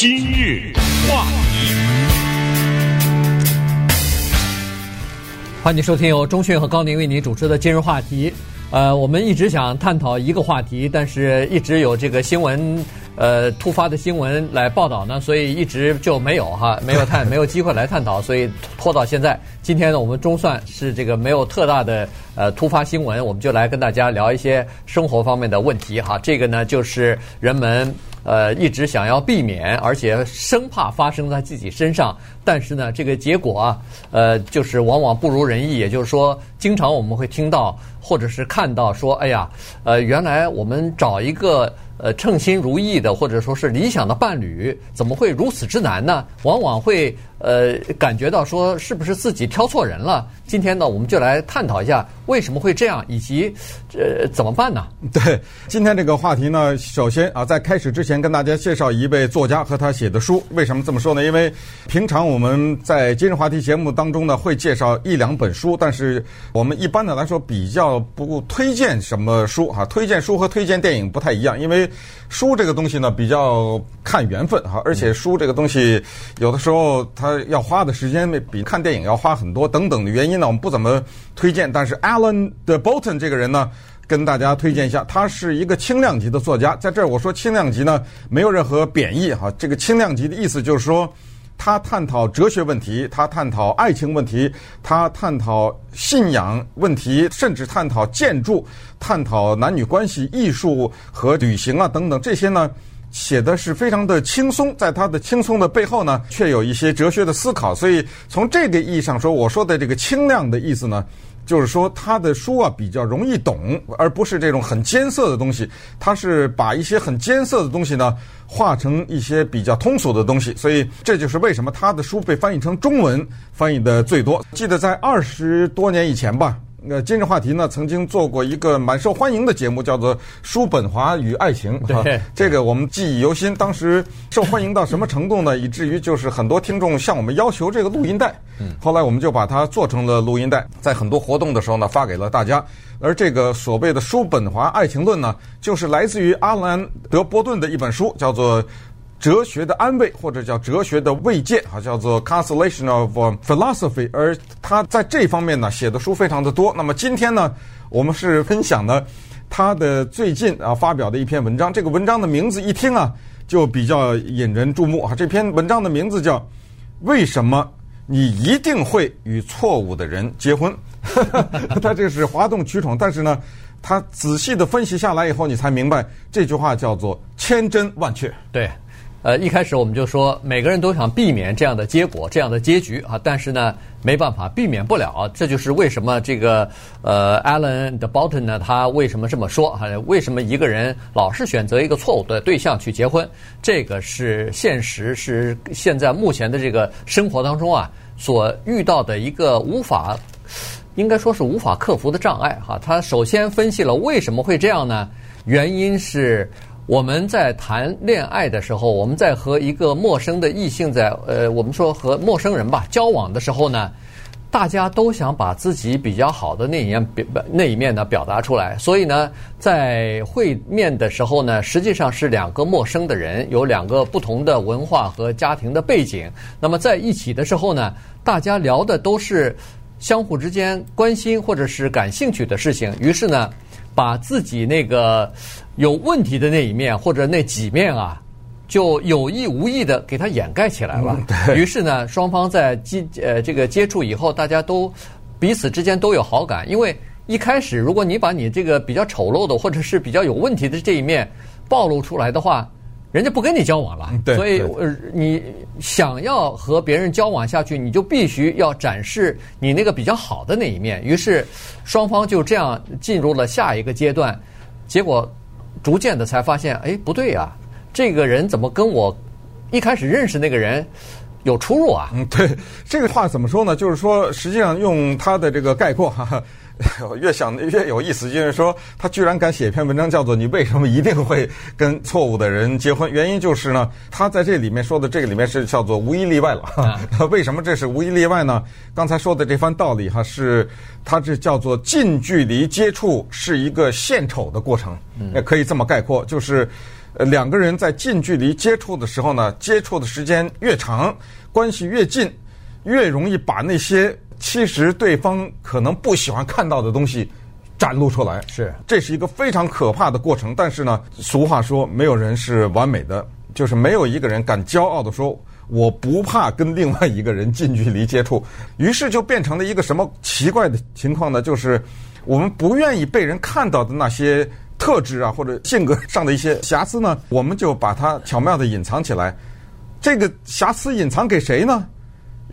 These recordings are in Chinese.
今日话题，欢迎收听由钟讯和高宁为您主持的今日话题。呃，我们一直想探讨一个话题，但是一直有这个新闻。呃，突发的新闻来报道呢，所以一直就没有哈，没有探，没有机会来探讨，所以拖到现在。今天呢，我们终算是这个没有特大的呃突发新闻，我们就来跟大家聊一些生活方面的问题哈。这个呢，就是人们呃一直想要避免，而且生怕发生在自己身上，但是呢，这个结果啊，呃，就是往往不如人意。也就是说，经常我们会听到或者是看到说，哎呀，呃，原来我们找一个。呃，称心如意的，或者说是理想的伴侣，怎么会如此之难呢？往往会呃感觉到说，是不是自己挑错人了？今天呢，我们就来探讨一下为什么会这样，以及呃怎么办呢？对，今天这个话题呢，首先啊，在开始之前跟大家介绍一位作家和他写的书。为什么这么说呢？因为平常我们在今日话题节目当中呢，会介绍一两本书，但是我们一般的来说比较不推荐什么书哈。推荐书和推荐电影不太一样，因为。书这个东西呢，比较看缘分哈，而且书这个东西有的时候它要花的时间比看电影要花很多，等等的原因呢，我们不怎么推荐。但是 Alan de Botton 这个人呢，跟大家推荐一下，他是一个轻量级的作家。在这儿我说轻量级呢，没有任何贬义哈，这个轻量级的意思就是说。他探讨哲学问题，他探讨爱情问题，他探讨信仰问题，甚至探讨建筑、探讨男女关系、艺术和旅行啊等等这些呢，写的是非常的轻松。在他的轻松的背后呢，却有一些哲学的思考。所以从这个意义上说，我说的这个轻量的意思呢。就是说，他的书啊比较容易懂，而不是这种很艰涩的东西。他是把一些很艰涩的东西呢，化成一些比较通俗的东西。所以这就是为什么他的书被翻译成中文翻译的最多。记得在二十多年以前吧。呃，今日话题呢，曾经做过一个蛮受欢迎的节目，叫做《叔本华与爱情》。对，这个我们记忆犹新。当时受欢迎到什么程度呢？以至于就是很多听众向我们要求这个录音带。嗯。后来我们就把它做成了录音带，在很多活动的时候呢，发给了大家。而这个所谓的《叔本华爱情论》呢，就是来自于阿兰·德波顿的一本书，叫做。哲学的安慰，或者叫哲学的慰藉，啊，叫做 Consolation of Philosophy。而他在这方面呢，写的书非常的多。那么今天呢，我们是分享呢他的最近啊发表的一篇文章。这个文章的名字一听啊，就比较引人注目啊。这篇文章的名字叫《为什么你一定会与错误的人结婚》。他这是哗众取宠，但是呢，他仔细的分析下来以后，你才明白这句话叫做千真万确。对。呃，一开始我们就说，每个人都想避免这样的结果、这样的结局啊，但是呢，没办法，避免不了。这就是为什么这个呃，Alan de Botton 呢，他为什么这么说？哈，为什么一个人老是选择一个错误的对象去结婚？这个是现实，是现在目前的这个生活当中啊，所遇到的一个无法，应该说是无法克服的障碍。哈，他首先分析了为什么会这样呢？原因是。我们在谈恋爱的时候，我们在和一个陌生的异性在呃，我们说和陌生人吧交往的时候呢，大家都想把自己比较好的那一面那一面呢表达出来。所以呢，在会面的时候呢，实际上是两个陌生的人，有两个不同的文化和家庭的背景。那么在一起的时候呢，大家聊的都是相互之间关心或者是感兴趣的事情。于是呢，把自己那个。有问题的那一面或者那几面啊，就有意无意的给它掩盖起来了。嗯、于是呢，双方在接呃这个接触以后，大家都彼此之间都有好感。因为一开始，如果你把你这个比较丑陋的或者是比较有问题的这一面暴露出来的话，人家不跟你交往了。对，所以呃，你想要和别人交往下去，你就必须要展示你那个比较好的那一面。于是双方就这样进入了下一个阶段，结果。逐渐的才发现，哎，不对呀，这个人怎么跟我一开始认识那个人有出入啊？嗯，对，这个话怎么说呢？就是说，实际上用他的这个概括，哈哈，越想越有意思。就是说，他居然敢写一篇文章，叫做“你为什么一定会跟错误的人结婚”？原因就是呢，他在这里面说的这个里面是叫做“无一例外”了。啊、为什么这是无一例外呢？刚才说的这番道理哈，是他这叫做近距离接触是一个献丑的过程。也可以这么概括，就是呃，两个人在近距离接触的时候呢，接触的时间越长，关系越近，越容易把那些其实对方可能不喜欢看到的东西展露出来。是，这是一个非常可怕的过程。但是呢，俗话说，没有人是完美的，就是没有一个人敢骄傲的说。我不怕跟另外一个人近距离接触，于是就变成了一个什么奇怪的情况呢？就是我们不愿意被人看到的那些特质啊，或者性格上的一些瑕疵呢，我们就把它巧妙的隐藏起来。这个瑕疵隐藏给谁呢？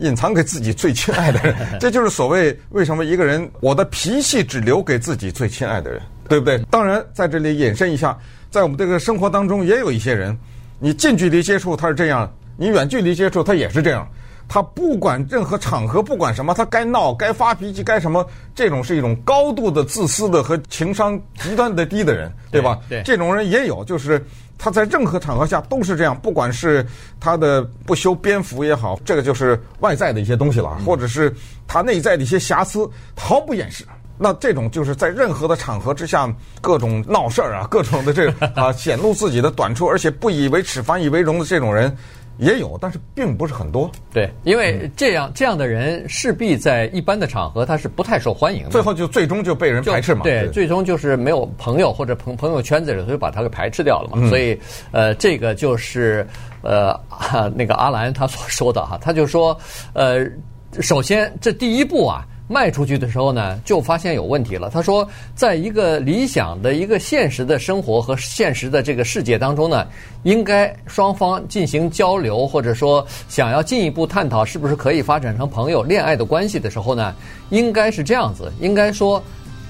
隐藏给自己最亲爱的人。这就是所谓为什么一个人我的脾气只留给自己最亲爱的人，对不对？当然，在这里引申一下，在我们这个生活当中，也有一些人，你近距离接触他是这样。你远距离接触他也是这样，他不管任何场合，不管什么，他该闹、该发脾气、该什么，这种是一种高度的自私的和情商极端的低的人，对吧？对，这种人也有，就是他在任何场合下都是这样，不管是他的不修边幅也好，这个就是外在的一些东西了，或者是他内在的一些瑕疵，毫不掩饰。那这种就是在任何的场合之下，各种闹事儿啊，各种的这个啊显露自己的短处，而且不以为耻反以为荣的这种人。也有，但是并不是很多。对，因为这样这样的人势必在一般的场合他是不太受欢迎的。最后就最终就被人排斥嘛。对，最终就是没有朋友或者朋朋友圈子里头就把他给排斥掉了嘛。嗯、所以，呃，这个就是呃那个阿兰他所说的哈，他就说，呃，首先这第一步啊。卖出去的时候呢，就发现有问题了。他说，在一个理想的一个现实的生活和现实的这个世界当中呢，应该双方进行交流，或者说想要进一步探讨是不是可以发展成朋友、恋爱的关系的时候呢，应该是这样子，应该说，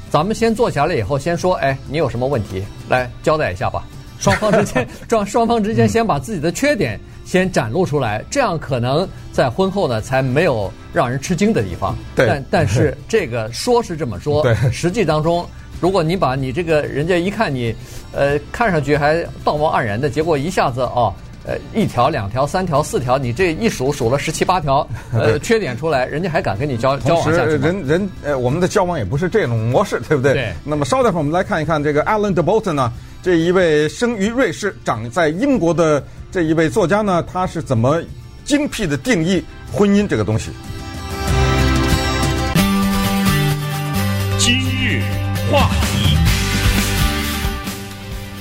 咱们先坐下来以后，先说，哎，你有什么问题，来交代一下吧。双方之间，双双方之间先把自己的缺点先展露出来，这样可能在婚后呢才没有让人吃惊的地方。对，但但是这个说是这么说，对，实际当中，如果你把你这个人家一看你，呃，看上去还道貌岸然的，结果一下子哦，呃，一条、两条、三条、四条，你这一数数了十七八条，呃，缺点出来，人家还敢跟你交交往下去吗？人人呃，我们的交往也不是这种模式，对不对？对。那么稍等会儿，我们来看一看这个 Alan de Botton 呢。这一位生于瑞士、长在英国的这一位作家呢，他是怎么精辟的定义婚姻这个东西？今日话题，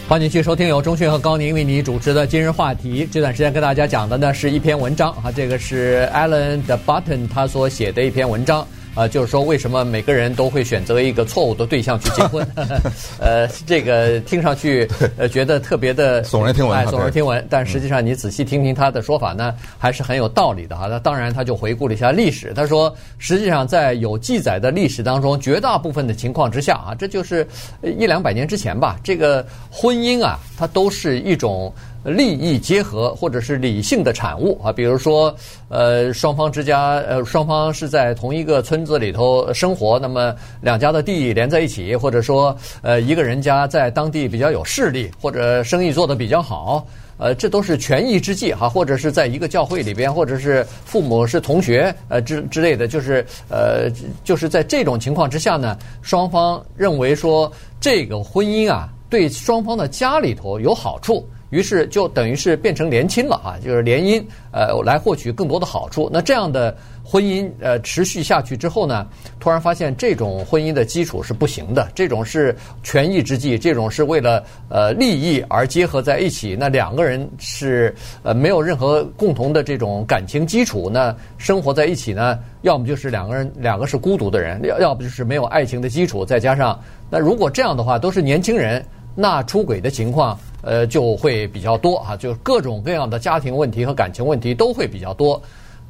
欢迎继续收听由钟迅和高宁为你主持的《今日话题》。这段时间跟大家讲的呢是一篇文章啊，这个是 Alan de Button 他所写的一篇文章。啊，就是说，为什么每个人都会选择一个错误的对象去结婚？呃，这个听上去呃觉得特别的 耸人听闻，哎，耸人听闻。但实际上，你仔细听听他的说法呢，还是很有道理的哈。那当然，他就回顾了一下历史。他说，实际上在有记载的历史当中，绝大部分的情况之下啊，这就是一两百年之前吧，这个婚姻啊，它都是一种。利益结合或者是理性的产物啊，比如说，呃，双方之家，呃，双方是在同一个村子里头生活，那么两家的地连在一起，或者说，呃，一个人家在当地比较有势力，或者生意做得比较好，呃，这都是权宜之计哈，或者是在一个教会里边，或者是父母是同学，呃，之之类的，就是，呃，就是在这种情况之下呢，双方认为说这个婚姻啊，对双方的家里头有好处。于是就等于是变成联亲了哈，就是联姻，呃，来获取更多的好处。那这样的婚姻呃持续下去之后呢，突然发现这种婚姻的基础是不行的，这种是权宜之计，这种是为了呃利益而结合在一起。那两个人是呃没有任何共同的这种感情基础，那生活在一起呢，要么就是两个人两个是孤独的人，要要不就是没有爱情的基础，再加上那如果这样的话都是年轻人，那出轨的情况。呃，就会比较多啊，就是各种各样的家庭问题和感情问题都会比较多。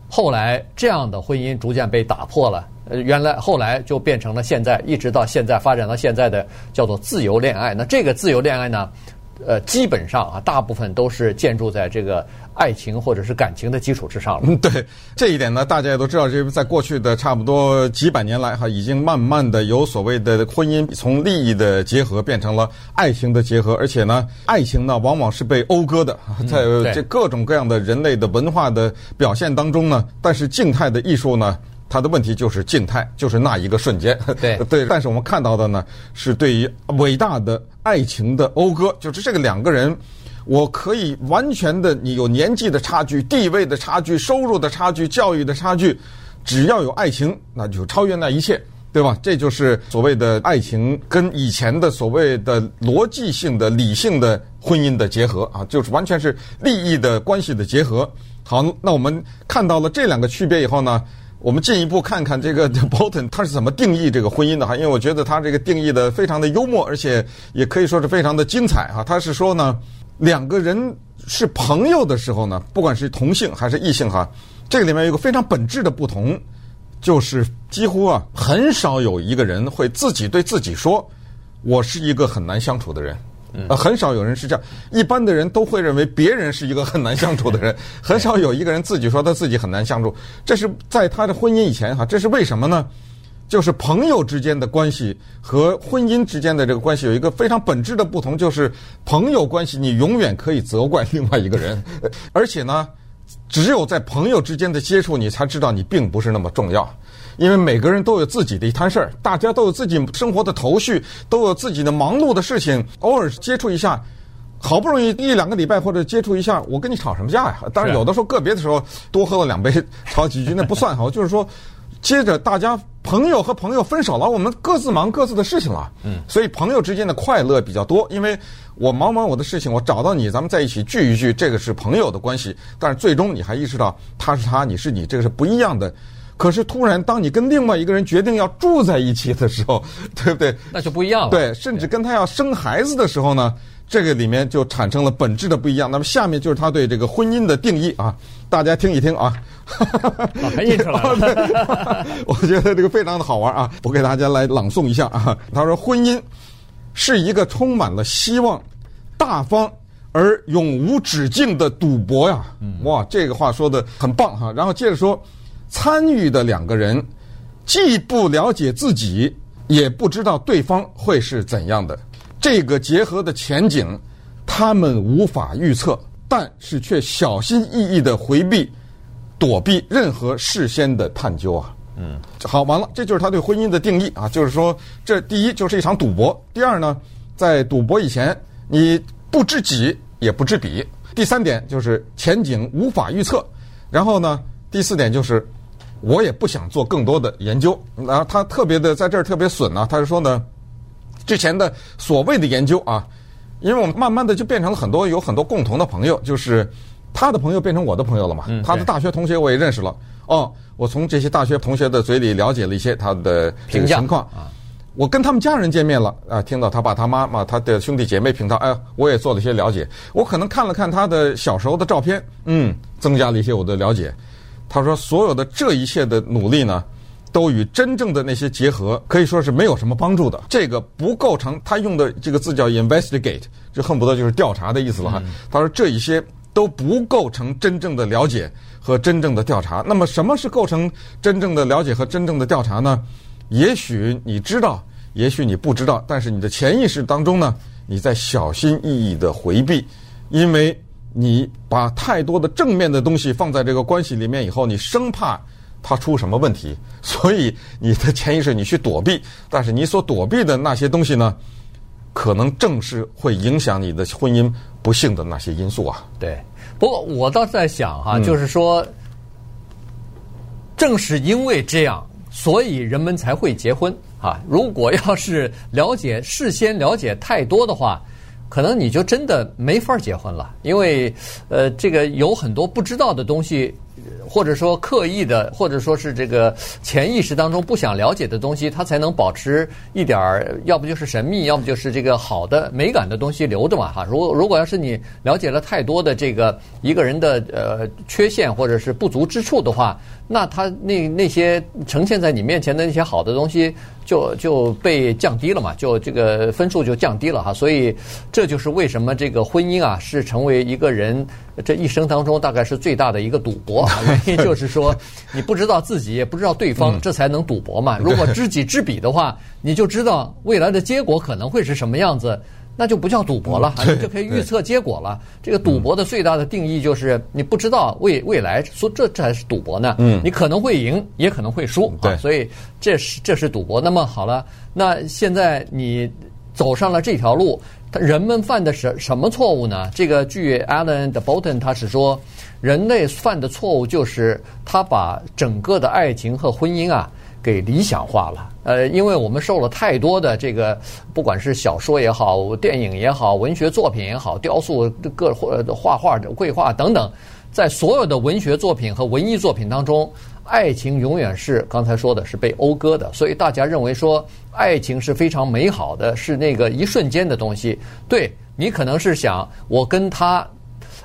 后来这样的婚姻逐渐被打破了，呃，原来后来就变成了现在，一直到现在发展到现在的叫做自由恋爱。那这个自由恋爱呢，呃，基本上啊，大部分都是建筑在这个。爱情或者是感情的基础之上了。嗯，对这一点呢，大家也都知道，这在过去的差不多几百年来，哈，已经慢慢的有所谓的婚姻从利益的结合变成了爱情的结合，而且呢，爱情呢往往是被讴歌的，在这各种各样的人类的文化的表现当中呢，但是静态的艺术呢，它的问题就是静态，就是那一个瞬间。对 对，但是我们看到的呢，是对于伟大的爱情的讴歌，就是这个两个人。我可以完全的，你有年纪的差距、地位的差距、收入的差距、教育的差距，只要有爱情，那就超越那一切，对吧？这就是所谓的爱情跟以前的所谓的逻辑性的、理性的婚姻的结合啊，就是完全是利益的关系的结合。好，那我们看到了这两个区别以后呢，我们进一步看看这个 Bolton 他是怎么定义这个婚姻的哈，因为我觉得他这个定义的非常的幽默，而且 也可以说是非常的精彩哈。他是说呢，两个人是朋友的时候呢，不管是同性还是异性哈，这个里面有一个非常本质的不同，就是几乎啊很少有一个人会自己对自己说，我是一个很难相处的人。呃，很少有人是这样，一般的人都会认为别人是一个很难相处的人，很少有一个人自己说他自己很难相处。这是在他的婚姻以前哈，这是为什么呢？就是朋友之间的关系和婚姻之间的这个关系有一个非常本质的不同，就是朋友关系你永远可以责怪另外一个人，而且呢，只有在朋友之间的接触，你才知道你并不是那么重要。因为每个人都有自己的一摊事儿，大家都有自己生活的头绪，都有自己的忙碌的事情。偶尔接触一下，好不容易一两个礼拜或者接触一下，我跟你吵什么架呀？当然有的时候个别的时候多喝了两杯，吵几句那不算哈。就是说，接着大家朋友和朋友分手了，我们各自忙各自的事情了。嗯，所以朋友之间的快乐比较多，因为我忙完我的事情，我找到你，咱们在一起聚一聚，这个是朋友的关系。但是最终你还意识到他是他，你是你，这个是不一样的。可是突然，当你跟另外一个人决定要住在一起的时候，对不对？那就不一样了。对，甚至跟他要生孩子的时候呢，这个里面就产生了本质的不一样。那么下面就是他对这个婚姻的定义啊，大家听一听啊。很印出来了。我觉得这个非常的好玩啊，我给大家来朗诵一下啊。他说：“婚姻是一个充满了希望、大方而永无止境的赌博呀。”哇，这个话说的很棒哈。然后接着说。参与的两个人，既不了解自己，也不知道对方会是怎样的。这个结合的前景，他们无法预测，但是却小心翼翼地回避、躲避任何事先的探究啊。嗯，好，完了，这就是他对婚姻的定义啊。就是说，这第一就是一场赌博；第二呢，在赌博以前，你不知己也不知彼；第三点就是前景无法预测；然后呢，第四点就是。我也不想做更多的研究，然后他特别的在这儿特别损呢，他是说呢，之前的所谓的研究啊，因为我们慢慢的就变成了很多有很多共同的朋友，就是他的朋友变成我的朋友了嘛，他的大学同学我也认识了，哦，我从这些大学同学的嘴里了解了一些他的这个情况。啊，我跟他们家人见面了啊，听到他爸他妈妈他的兄弟姐妹评他，哎，我也做了一些了解，我可能看了看他的小时候的照片，嗯，增加了一些我的了解。他说：“所有的这一切的努力呢，都与真正的那些结合可以说是没有什么帮助的。这个不构成他用的这个字叫 investigate，就恨不得就是调查的意思了哈。他说这一些都不构成真正的了解和真正的调查。那么什么是构成真正的了解和真正的调查呢？也许你知道，也许你不知道，但是你的潜意识当中呢，你在小心翼翼地回避，因为。”你把太多的正面的东西放在这个关系里面以后，你生怕它出什么问题，所以你的潜意识你去躲避。但是你所躲避的那些东西呢，可能正是会影响你的婚姻不幸的那些因素啊。对，不过我倒是在想哈，就是说，正是因为这样，所以人们才会结婚啊。如果要是了解事先了解太多的话。可能你就真的没法结婚了，因为，呃，这个有很多不知道的东西。或者说刻意的，或者说是这个潜意识当中不想了解的东西，它才能保持一点儿，要不就是神秘，要不就是这个好的美感的东西留着嘛哈。如果如果要是你了解了太多的这个一个人的呃缺陷或者是不足之处的话，那他那那些呈现在你面前的那些好的东西就就被降低了嘛，就这个分数就降低了哈。所以这就是为什么这个婚姻啊是成为一个人这一生当中大概是最大的一个赌博。原因 就是说，你不知道自己，也不知道对方，这才能赌博嘛。如果知己知彼的话，你就知道未来的结果可能会是什么样子，那就不叫赌博了，你就可以预测结果了。这个赌博的最大的定义就是你不知道未未来，说这这才是赌博呢。嗯，你可能会赢，也可能会输。啊，所以这是这是赌博。那么好了，那现在你走上了这条路，他人们犯的是什么错误呢？这个据 Alan de Botton 他是说，人类犯的错误就是他把整个的爱情和婚姻啊给理想化了。呃，因为我们受了太多的这个，不管是小说也好，电影也好，文学作品也好，雕塑、各画画、绘画等等，在所有的文学作品和文艺作品当中。爱情永远是刚才说的是被讴歌的，所以大家认为说爱情是非常美好的，是那个一瞬间的东西。对，你可能是想我跟他，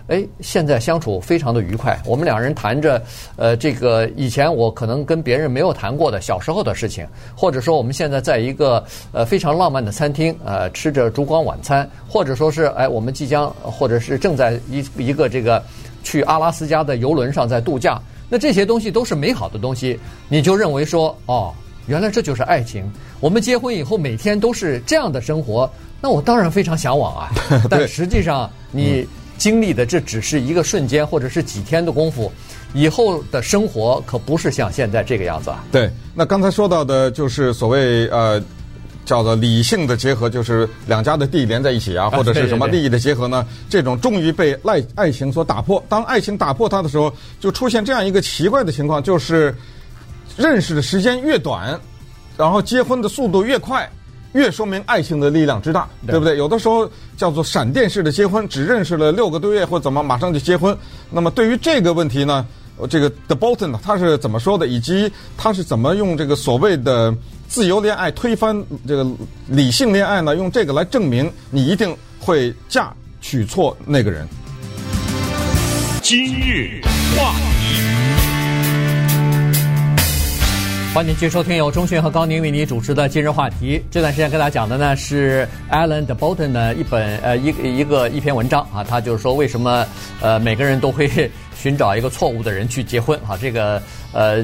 哎，现在相处非常的愉快，我们两人谈着，呃，这个以前我可能跟别人没有谈过的小时候的事情，或者说我们现在在一个呃非常浪漫的餐厅，呃，吃着烛光晚餐，或者说是哎，我们即将或者是正在一一个这个去阿拉斯加的游轮上在度假。那这些东西都是美好的东西，你就认为说，哦，原来这就是爱情。我们结婚以后每天都是这样的生活，那我当然非常向往啊。但实际上，你经历的这只是一个瞬间，或者是几天的功夫，以后的生活可不是像现在这个样子啊。对，那刚才说到的就是所谓呃。叫做理性的结合，就是两家的地连在一起啊，或者是什么利益的结合呢？这种终于被爱爱情所打破。当爱情打破它的时候，就出现这样一个奇怪的情况，就是认识的时间越短，然后结婚的速度越快，越说明爱情的力量之大，对不对？有的时候叫做闪电式的结婚，只认识了六个多月或怎么，马上就结婚。那么对于这个问题呢，这个 The Bolton 呢，他是怎么说的？以及他是怎么用这个所谓的？自由恋爱推翻这个理性恋爱呢？用这个来证明你一定会嫁娶错那个人。今日话题，欢迎继续收听由钟迅和高宁为你主持的今日话题。这段时间跟大家讲的呢是 Alan Botton 的一本呃一一个一篇文章啊，他就是说为什么呃每个人都会寻找一个错误的人去结婚啊？这个呃。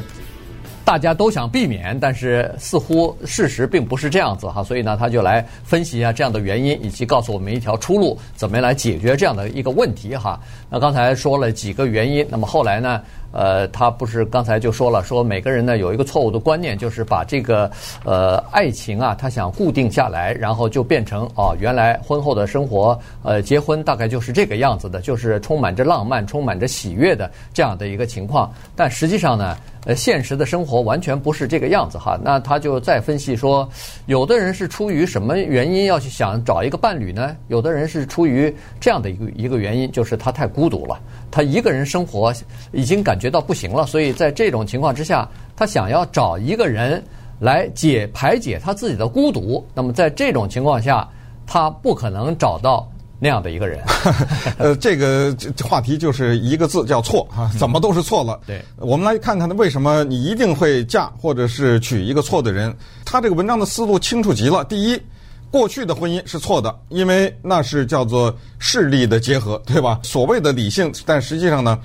大家都想避免，但是似乎事实并不是这样子哈，所以呢，他就来分析一下这样的原因，以及告诉我们一条出路，怎么来解决这样的一个问题哈。那刚才说了几个原因，那么后来呢？呃，他不是刚才就说了，说每个人呢有一个错误的观念，就是把这个呃爱情啊，他想固定下来，然后就变成哦，原来婚后的生活，呃，结婚大概就是这个样子的，就是充满着浪漫、充满着喜悦的这样的一个情况。但实际上呢，呃，现实的生活完全不是这个样子哈。那他就再分析说，有的人是出于什么原因要去想找一个伴侣呢？有的人是出于这样的一个一个原因，就是他太孤独了，他一个人生活已经感。觉到不行了，所以在这种情况之下，他想要找一个人来解排解他自己的孤独。那么在这种情况下，他不可能找到那样的一个人。呃，这个话题就是一个字，叫错啊，怎么都是错了。嗯、对，我们来看看他为什么你一定会嫁或者是娶一个错的人。他这个文章的思路清楚极了。第一，过去的婚姻是错的，因为那是叫做势力的结合，对吧？所谓的理性，但实际上呢？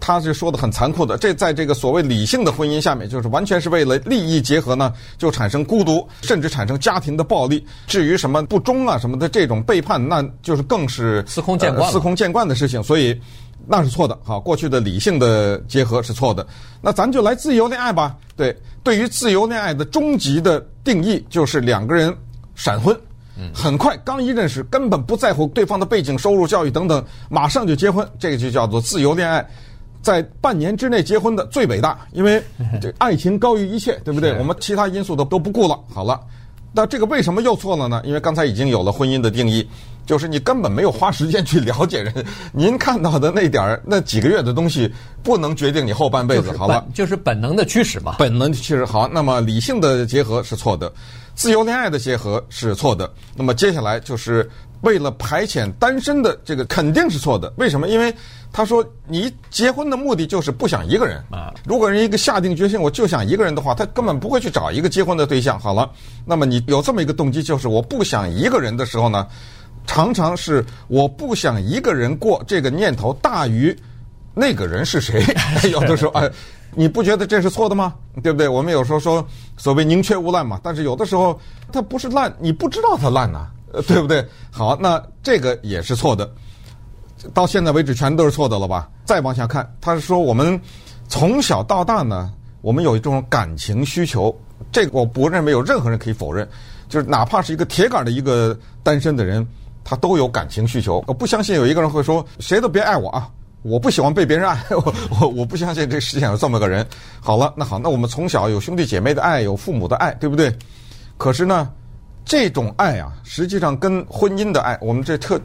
他是说的很残酷的，这在这个所谓理性的婚姻下面，就是完全是为了利益结合呢，就产生孤独，甚至产生家庭的暴力。至于什么不忠啊什么的这种背叛，那就是更是司空见惯、呃、司空见惯的事情。所以那是错的。好，过去的理性的结合是错的。那咱就来自由恋爱吧。对，对于自由恋爱的终极的定义，就是两个人闪婚，很快刚一认识，根本不在乎对方的背景、收入、教育等等，马上就结婚，这个就叫做自由恋爱。在半年之内结婚的最伟大，因为 这爱情高于一切，对不对？我们其他因素都都不顾了。好了，那这个为什么又错了呢？因为刚才已经有了婚姻的定义，就是你根本没有花时间去了解人。您看到的那点儿那几个月的东西，不能决定你后半辈子。好了，就是本能的驱使嘛。本能的驱使。好，那么理性的结合是错的，自由恋爱的结合是错的。那么接下来就是。为了排遣单身的这个肯定是错的，为什么？因为他说你结婚的目的就是不想一个人啊。如果人一个下定决心我就想一个人的话，他根本不会去找一个结婚的对象。好了，那么你有这么一个动机，就是我不想一个人的时候呢，常常是我不想一个人过这个念头大于那个人是谁。有的时候哎，你不觉得这是错的吗？对不对？我们有时候说所谓宁缺毋滥嘛，但是有的时候它不是烂，你不知道它烂呐。呃，对不对？好，那这个也是错的，到现在为止全都是错的了吧？再往下看，他是说我们从小到大呢，我们有一种感情需求，这个我不认为有任何人可以否认。就是哪怕是一个铁杆的一个单身的人，他都有感情需求。我不相信有一个人会说，谁都别爱我啊！我不喜欢被别人爱，我我我不相信这个世界上有这么个人。好了，那好，那我们从小有兄弟姐妹的爱，有父母的爱，对不对？可是呢，这种爱啊，实际上跟婚姻的爱，我们这特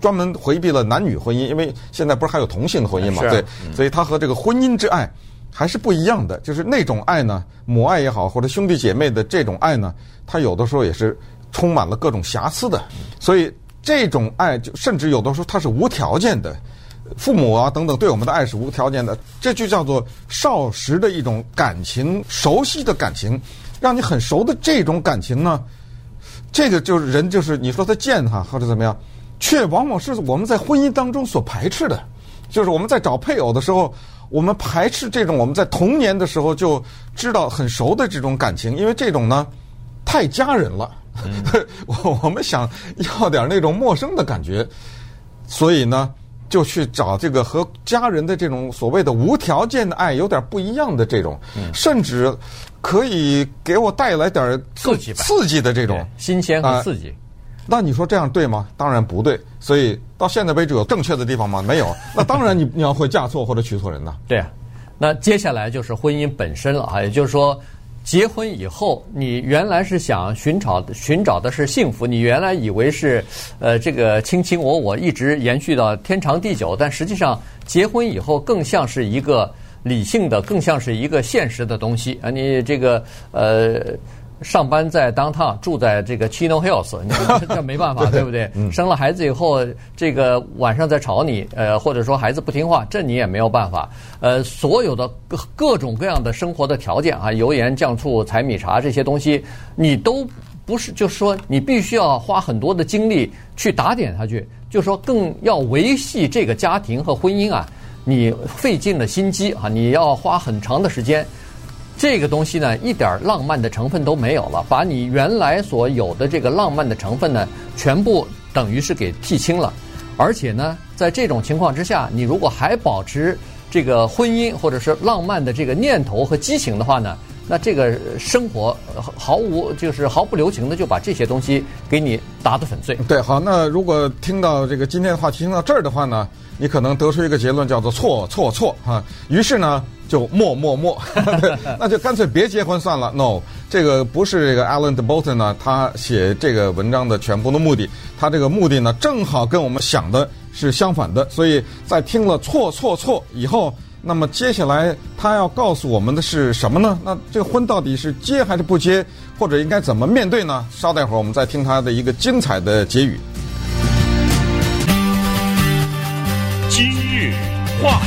专门回避了男女婚姻，因为现在不是还有同性的婚姻嘛？对，所以它和这个婚姻之爱还是不一样的。就是那种爱呢，母爱也好，或者兄弟姐妹的这种爱呢，它有的时候也是充满了各种瑕疵的。所以这种爱，就甚至有的时候它是无条件的。父母啊，等等，对我们的爱是无条件的，这就叫做少时的一种感情，熟悉的感情，让你很熟的这种感情呢，这个就是人，就是你说他贱哈，或者怎么样，却往往是我们在婚姻当中所排斥的，就是我们在找配偶的时候，我们排斥这种我们在童年的时候就知道很熟的这种感情，因为这种呢太家人了，我、嗯、我们想要点那种陌生的感觉，所以呢。就去找这个和家人的这种所谓的无条件的爱有点不一样的这种，甚至可以给我带来点刺激刺激的这种新鲜和刺激。那你说这样对吗？当然不对。所以到现在为止有正确的地方吗？没有。那当然你你要会嫁错或者娶错人呢。对啊。那接下来就是婚姻本身了啊，也就是说。结婚以后，你原来是想寻找寻找的是幸福，你原来以为是，呃，这个卿卿我我一直延续到天长地久，但实际上结婚以后更像是一个理性的，更像是一个现实的东西啊，你这个呃。上班在 downtown，住在这个 Chino Hills，你这没办法，对不对？生了孩子以后，这个晚上再吵你，呃，或者说孩子不听话，这你也没有办法。呃，所有的各各种各样的生活的条件啊，油盐酱醋柴米茶这些东西，你都不是，就是说你必须要花很多的精力去打点它去，就是说更要维系这个家庭和婚姻啊，你费尽了心机啊，你要花很长的时间。这个东西呢，一点浪漫的成分都没有了，把你原来所有的这个浪漫的成分呢，全部等于是给剃清了。而且呢，在这种情况之下，你如果还保持这个婚姻或者是浪漫的这个念头和激情的话呢，那这个生活毫无就是毫不留情的就把这些东西给你打得粉碎。对，好，那如果听到这个今天的话题听到这儿的话呢，你可能得出一个结论，叫做错错错啊。于是呢。就莫莫莫，那就干脆别结婚算了。No，这个不是这个 Alan de Botton 呢，他写这个文章的全部的目的。他这个目的呢，正好跟我们想的是相反的。所以在听了错错错以后，那么接下来他要告诉我们的是什么呢？那这个婚到底是结还是不结，或者应该怎么面对呢？稍待会儿我们再听他的一个精彩的结语。今日话。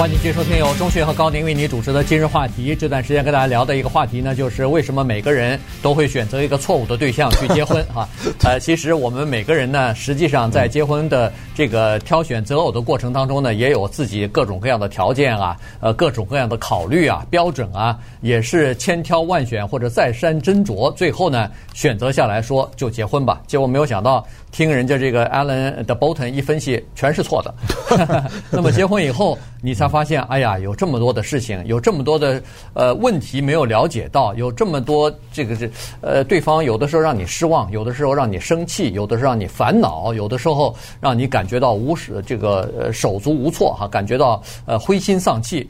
欢迎继续收听由钟迅和高宁为你主持的今日话题。这段时间跟大家聊的一个话题呢，就是为什么每个人都会选择一个错误的对象去结婚哈？呃，其实我们每个人呢，实际上在结婚的这个挑选择偶的过程当中呢，也有自己各种各样的条件啊，呃，各种各样的考虑啊，标准啊，也是千挑万选或者再三斟酌，最后呢，选择下来说就结婚吧。结果没有想到，听人家这个 Alan de Botton 一分析，全是错的。那么结婚以后，你才发现，哎呀，有这么多的事情，有这么多的呃问题没有了解到，有这么多这个这呃对方有的时候让你失望，有的时候让你生气，有的时候让你烦恼，有的时候让你感觉到无始这个呃手足无措哈，感觉到呃灰心丧气。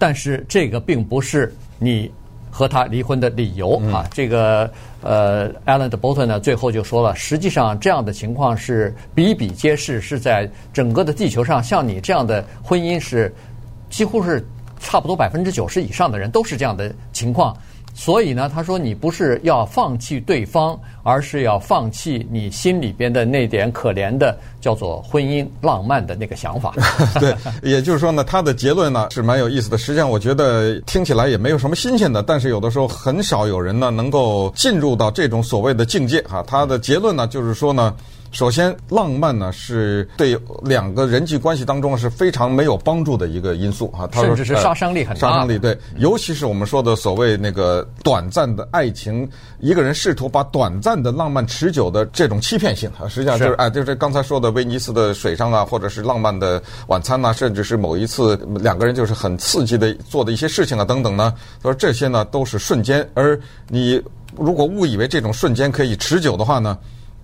但是这个并不是你和他离婚的理由啊，这个。呃，Alan de Botton 呢，最后就说了，实际上这样的情况是比比皆是，是在整个的地球上，像你这样的婚姻是几乎是差不多百分之九十以上的人都是这样的情况。所以呢，他说你不是要放弃对方，而是要放弃你心里边的那点可怜的叫做婚姻浪漫的那个想法。对，也就是说呢，他的结论呢是蛮有意思的。实际上，我觉得听起来也没有什么新鲜的，但是有的时候很少有人呢能够进入到这种所谓的境界哈。他的结论呢就是说呢，首先，浪漫呢是对两个人际关系当中是非常没有帮助的一个因素啊。他说甚至是杀伤力很大。杀伤力对，尤其是我们说的所谓那个短暂的爱情，一个人试图把短暂的浪漫持久的这种欺骗性啊，实际上就是哎，就是刚才说的威尼斯的水上啊，或者是浪漫的晚餐呐，甚至是某一次两个人就是很刺激的做的一些事情啊等等呢。他说这些呢都是瞬间，而你如果误以为这种瞬间可以持久的话呢？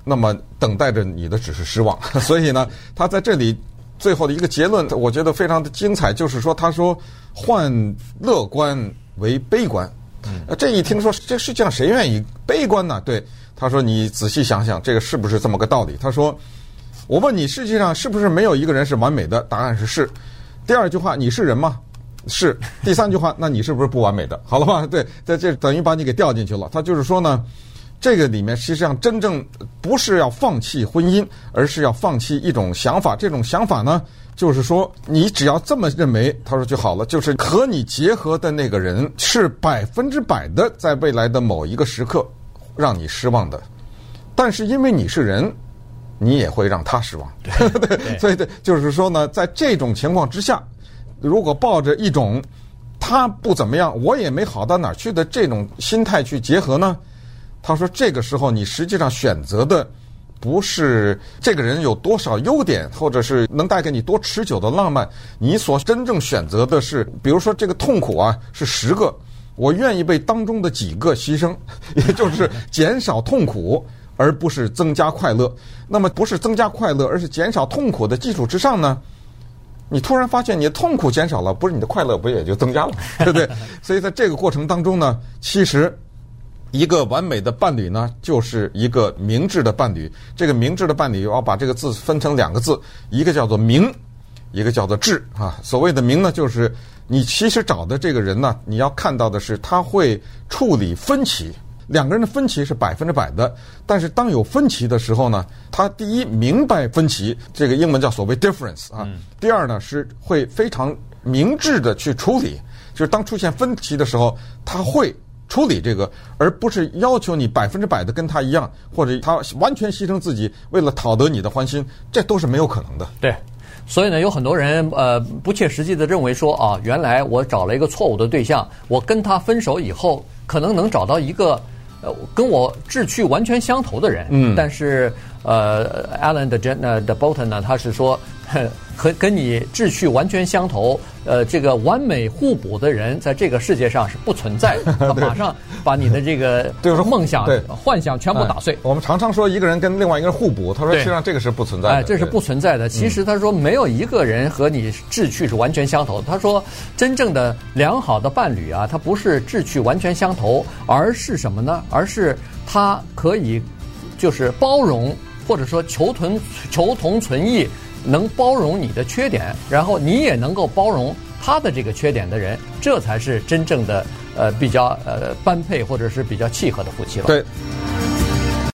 那么等待着你的只是失望，所以呢，他在这里最后的一个结论，我觉得非常的精彩，就是说，他说换乐观为悲观，呃，这一听说，这世界上谁愿意悲观呢？对，他说你仔细想想，这个是不是这么个道理？他说，我问你，世界上是不是没有一个人是完美的？答案是是。第二句话，你是人吗？是。第三句话，那你是不是不完美的？好了吧？对，在这等于把你给掉进去了。他就是说呢。这个里面实际上真正不是要放弃婚姻，而是要放弃一种想法。这种想法呢，就是说你只要这么认为，他说就好了。就是和你结合的那个人是百分之百的，在未来的某一个时刻让你失望的。但是因为你是人，你也会让他失望。对，对，所以对，就是说呢，在这种情况之下，如果抱着一种他不怎么样，我也没好到哪儿去的这种心态去结合呢？他说：“这个时候，你实际上选择的不是这个人有多少优点，或者是能带给你多持久的浪漫。你所真正选择的是，比如说这个痛苦啊，是十个，我愿意为当中的几个牺牲，也就是减少痛苦，而不是增加快乐。那么，不是增加快乐，而是减少痛苦的基础之上呢，你突然发现你的痛苦减少了，不是你的快乐不也就增加了，对不对？所以在这个过程当中呢，其实。”一个完美的伴侣呢，就是一个明智的伴侣。这个明智的伴侣，我要把这个字分成两个字，一个叫做明，一个叫做智啊。所谓的明呢，就是你其实找的这个人呢，你要看到的是他会处理分歧。两个人的分歧是百分之百的，但是当有分歧的时候呢，他第一明白分歧，这个英文叫所谓 difference 啊。第二呢，是会非常明智的去处理，就是当出现分歧的时候，他会。处理这个，而不是要求你百分之百的跟他一样，或者他完全牺牲自己为了讨得你的欢心，这都是没有可能的。对，所以呢，有很多人呃不切实际的认为说啊，原来我找了一个错误的对象，我跟他分手以后，可能能找到一个呃跟我志趣完全相投的人。嗯，但是呃，Alan 的 Jen 的 Bolton 呢，他是说。和跟你志趣完全相投，呃，这个完美互补的人，在这个世界上是不存在的。他马上把你的这个 就是梦想、幻想全部打碎。我们常常说一个人跟另外一个人互补，他说实际上这个是不存在的。哎，这是不存在的。其实他说没有一个人和你志趣是完全相投。他说真正的良好的伴侣啊，他不是志趣完全相投，而是什么呢？而是他可以就是包容，或者说求同求同存异。能包容你的缺点，然后你也能够包容他的这个缺点的人，这才是真正的呃比较呃般配或者是比较契合的夫妻了。对。